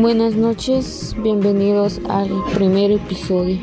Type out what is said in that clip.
Buenas noches, bienvenidos al primer episodio.